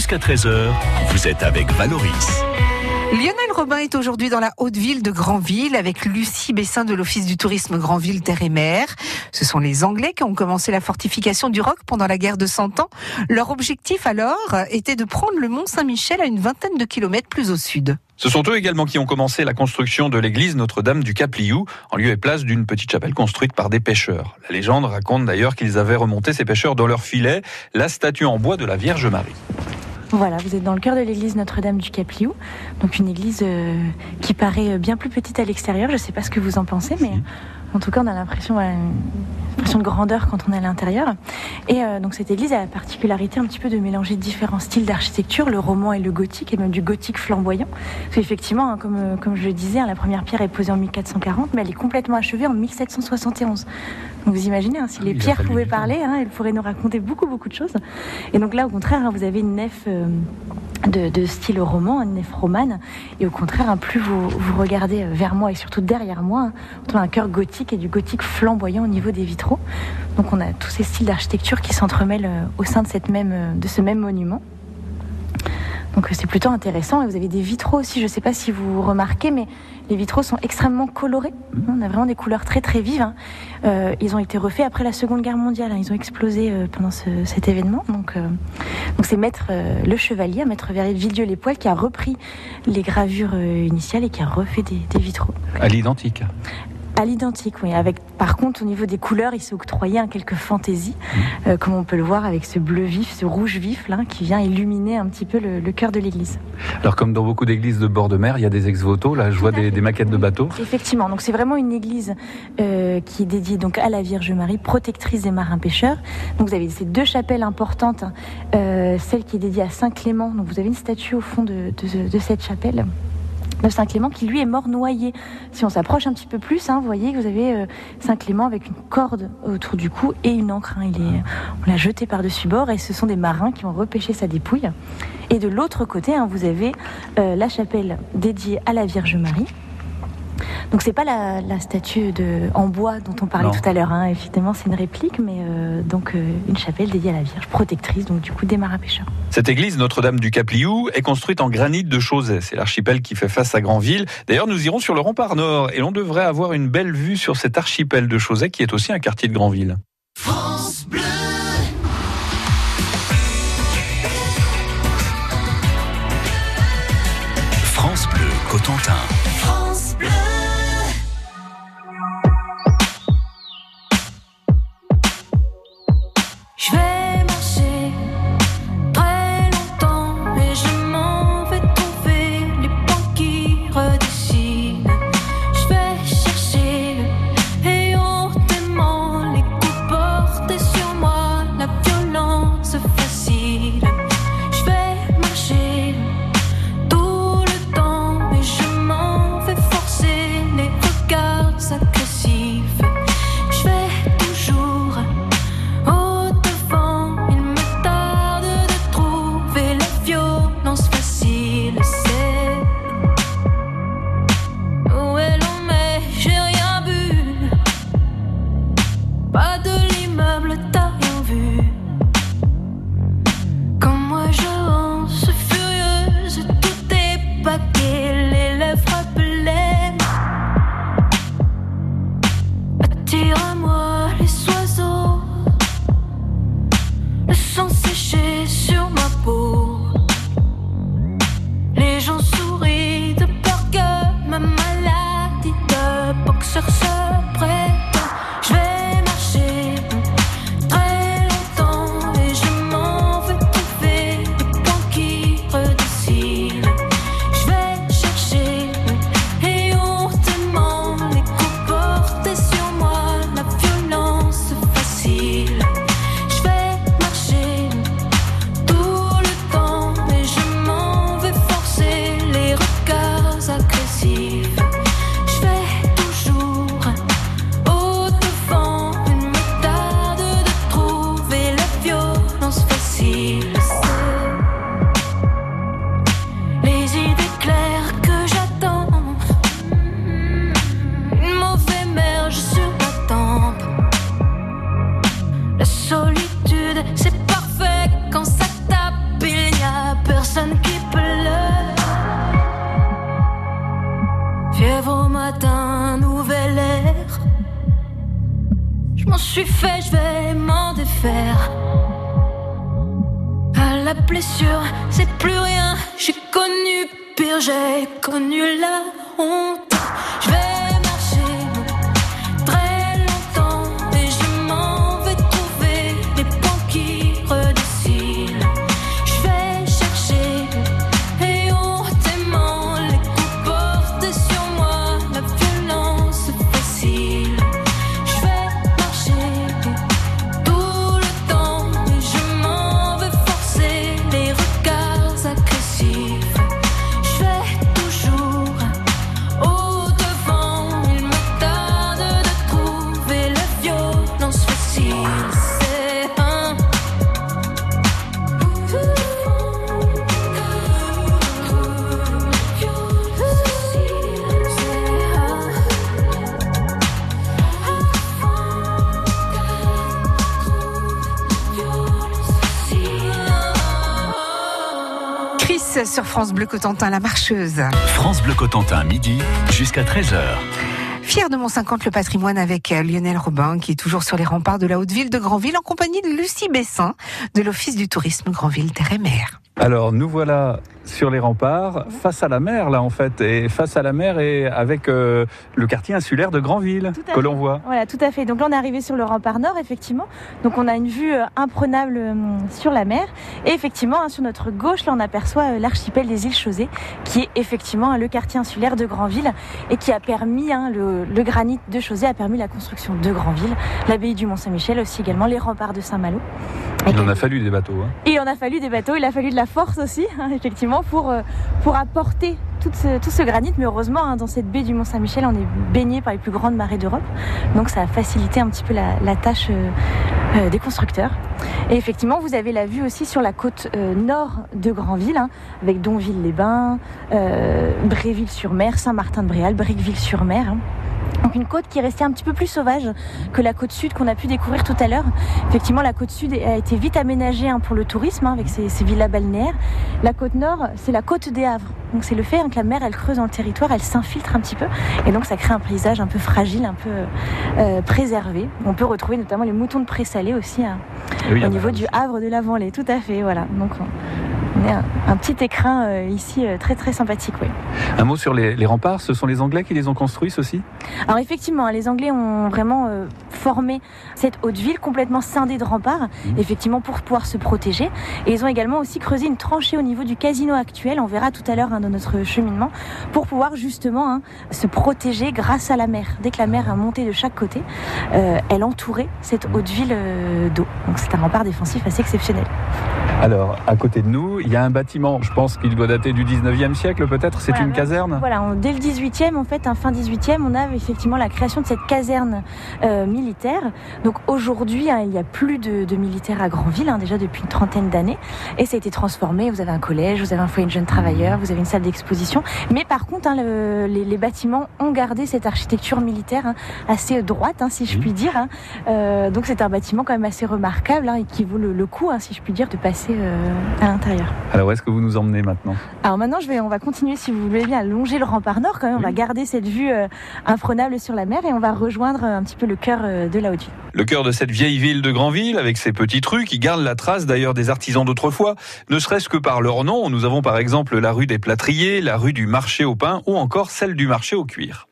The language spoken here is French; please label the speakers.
Speaker 1: Jusqu'à 13h, vous êtes avec Valoris.
Speaker 2: Lionel Robin est aujourd'hui dans la haute ville de Granville avec Lucie Bessin de l'Office du tourisme Granville Terre et Mer. Ce sont les Anglais qui ont commencé la fortification du Roc pendant la guerre de Cent Ans. Leur objectif alors était de prendre le Mont Saint-Michel à une vingtaine de kilomètres plus au sud.
Speaker 3: Ce sont eux également qui ont commencé la construction de l'église Notre-Dame du Cap-Liou, en lieu et place d'une petite chapelle construite par des pêcheurs. La légende raconte d'ailleurs qu'ils avaient remonté ces pêcheurs dans leur filet, la statue en bois de la Vierge Marie.
Speaker 4: Voilà, vous êtes dans le cœur de l'église Notre-Dame du Cap-Liou, donc une église euh, qui paraît bien plus petite à l'extérieur. Je ne sais pas ce que vous en pensez, mais en tout cas, on a l'impression voilà, impression de grandeur quand on est à l'intérieur. Et euh, donc cette église a la particularité un petit peu de mélanger différents styles d'architecture, le roman et le gothique, et même du gothique flamboyant. Parce qu'effectivement, hein, comme, euh, comme je le disais, hein, la première pierre est posée en 1440, mais elle est complètement achevée en 1771. Donc vous imaginez, hein, si
Speaker 3: Ah
Speaker 4: les
Speaker 3: a
Speaker 4: pierres pouvaient parler, elles pourraient nous raconter beaucoup, beaucoup de choses. Et donc là, au contraire, vous avez une nef euh, de, de style roman, une nef romane. Et au contraire, plus vous, vous regardez vers moi et surtout derrière moi, vous trouvez un cœur gothique et du gothique flamboyant au niveau des vitraux. Donc on a tous ces styles d'architecture qui s'entremêlent euh, au sein de, cette même, euh, de ce même monument. Donc euh, c'est plutôt intéressant. Et vous avez des vitraux aussi, je ne sais pas si vous remarquez, mais les vitraux sont extrêmement colorés. On a vraiment des couleurs très très vives. hein. Euh, ils ont été refaits après la Seconde Guerre mondiale. hein. Ils ont explosé pendant ce- cet événement. Donc euh, donc c'est Maître euh, Le Chevalier, Maître Verrier de Villedieu-les-Poils, qui a repris les gravures initiales et qui a refait des, des vitraux.
Speaker 3: À l'identique.
Speaker 4: À l'identique, oui. Avec, par contre, au niveau des couleurs, il s'est octroyé un quelques fantaisies, euh, comme on peut le voir avec ce bleu vif, ce rouge vif, là, qui vient illuminer un petit peu le, le cœur de l'église.
Speaker 3: Alors comme dans beaucoup d'églises de bord de mer, il y a des ex-voto, là je vois des, des maquettes de bateaux.
Speaker 4: Effectivement, donc c'est vraiment une église euh, qui est dédiée donc à la Vierge Marie, protectrice des marins pêcheurs. Donc vous avez ces deux chapelles importantes, hein. Euh, celle qui est dédiée à Saint Clément. Donc vous avez une statue au fond de, de- de cette chapelle de Saint Clément qui lui est mort noyé. Si on s'approche un petit peu plus, hein, vous voyez que vous avez euh, Saint Clément avec une corde autour du cou et une encre. hein. Il on l'a jeté par-dessus bord et ce sont des marins qui ont repêché sa dépouille. Et de l'autre côté, hein, vous avez euh, la chapelle dédiée à la Vierge Marie. Donc c'est pas la, la statue de, en bois dont on parlait
Speaker 3: Non.
Speaker 4: tout à l'heure. Hein. Effectivement, c'est une réplique, mais euh, donc euh, une chapelle dédiée à la Vierge, protectrice donc du coup des marins pêcheurs.
Speaker 3: Cette église Notre-Dame du Cap-Liou est construite en granit de Chauzet. C'est l'archipel qui fait face à Granville. D'ailleurs, nous irons sur le rempart nord et l'on devrait avoir une belle vue sur cet archipel de Chauzet qui est aussi un quartier de Granville.
Speaker 5: Suis fait, je vais m'en défaire. À la blessure, c'est plus rien. J'ai connu pire, j'ai connu la honte.
Speaker 2: Chris sur France Bleu Cotentin, la marcheuse.
Speaker 1: France Bleu Cotentin, midi jusqu'à 13h.
Speaker 2: Fier de Mont 50 le patrimoine avec euh, Lionel Robin qui est toujours sur les remparts de la Haute-Ville de Granville en compagnie de Lucie Bessin de l'Office du tourisme Granville Terre et Mer.
Speaker 3: Alors nous voilà sur les remparts, face à la mer là en fait, et face à la mer et avec euh, le quartier insulaire de
Speaker 4: à
Speaker 3: que l'on voit.
Speaker 4: Voilà, tout à fait. Donc là, on est arrivé sur le rempart nord, effectivement. Donc on a une vue euh, imprenable euh, sur la mer. Et effectivement, hein, sur notre gauche, là, on aperçoit l'archipel des îles Chausées, qui est effectivement le quartier insulaire de Granville et qui a permis, hein, le, le granit de Chausée a permis la construction de Granville, l'abbaye du Mont-Saint-Michel aussi également, les remparts de Saint-Malo.
Speaker 3: Il en a fallu des bateaux. hein.
Speaker 4: et il en a fallu des bateaux, il a fallu de la force aussi, hein, effectivement, pour, euh, pour apporter tout ce, tout ce granit. Mais heureusement, hein, dans cette baie du Mont-Saint-Michel, on est baigné par les plus grandes marées d'Europe. Donc ça a facilité un petit peu la, la tâche euh, euh, des constructeurs. Et effectivement, vous avez la vue aussi sur la côte euh, nord de Granville, hein, avec Donville-les-Bains, Bréville-sur-Mer, Saint-Martin-de-Bréal, Briqueville-sur-Mer. Donc une côte qui est restée un petit peu plus sauvage que la côte sud qu'on a pu découvrir tout à l'heure. Effectivement, la côte sud a été vite aménagée hein, pour le tourisme, hein, avec ses, ses villas balnéaires. La côte nord, c'est la côte des Havres. Donc c'est le fait hein, que la mer, elle creuse dans le territoire, elle s'infiltre un petit peu, et donc ça crée un paysage un peu fragile, un peu euh, préservé. On peut retrouver notamment les moutons de présalé aussi
Speaker 3: oui, y
Speaker 4: au niveau du Havre de la Vendée. Tout à fait, voilà. Donc un, petit écrin euh, ici euh, très très sympathique, oui.
Speaker 3: Un mot sur les, les remparts, ce sont les Anglais qui les ont construits ceux-ci?
Speaker 4: Alors effectivement, hein, les Anglais ont vraiment euh, formé cette haute ville complètement scindée de remparts,
Speaker 3: Mhm.
Speaker 4: effectivement pour pouvoir se protéger. Et ils ont également aussi creusé une tranchée au niveau du casino actuel, on verra tout à l'heure hein, dans notre cheminement, pour pouvoir justement hein, se protéger grâce à la mer. Dès que la mer a monté de chaque côté, elle entourait cette haute ville d'eau. Donc c'est un rempart défensif assez exceptionnel.
Speaker 3: Alors, à côté de nous, il y a un bâtiment, je pense qu'il doit dater du 19e siècle peut-être, c'est
Speaker 4: Voilà,
Speaker 3: une caserne
Speaker 4: Voilà, on- dès le 18e, en fait, un fin 18e, on a effectivement la création de cette caserne euh, militaire. Donc aujourd'hui, hein, il n'y a plus de, de militaires à Granville, hein, déjà depuis une trentaine d'années. Et ça a été transformé. Vous avez un collège, vous avez un foyer de jeunes travailleurs, vous avez une salle d'exposition. Mais par contre, hein, le- les, les bâtiments ont gardé cette architecture militaire hein, assez droite, hein, si je puis dire. hein. Euh, donc c'est un bâtiment quand même assez remarquable hein, et qui vaut le, le coup, hein, si je puis dire, de passer euh, à l'intérieur.
Speaker 3: Alors, où est-ce que vous nous emmenez maintenant
Speaker 4: Alors maintenant, je vais, on va continuer, si vous voulez bien, à longer le rempart nord. Quand même, on va garder cette vue euh, imprenable sur la mer et on va rejoindre euh, un petit peu le cœur de la Haute-Ville.
Speaker 3: Le cœur de cette vieille ville de Granville, avec ses petites rues qui gardent la trace d'ailleurs des artisans d'autrefois, ne serait-ce que par leur nom. Nous avons par exemple la rue des Plâtriers, la rue du marché au pain ou encore celle du marché au cuir.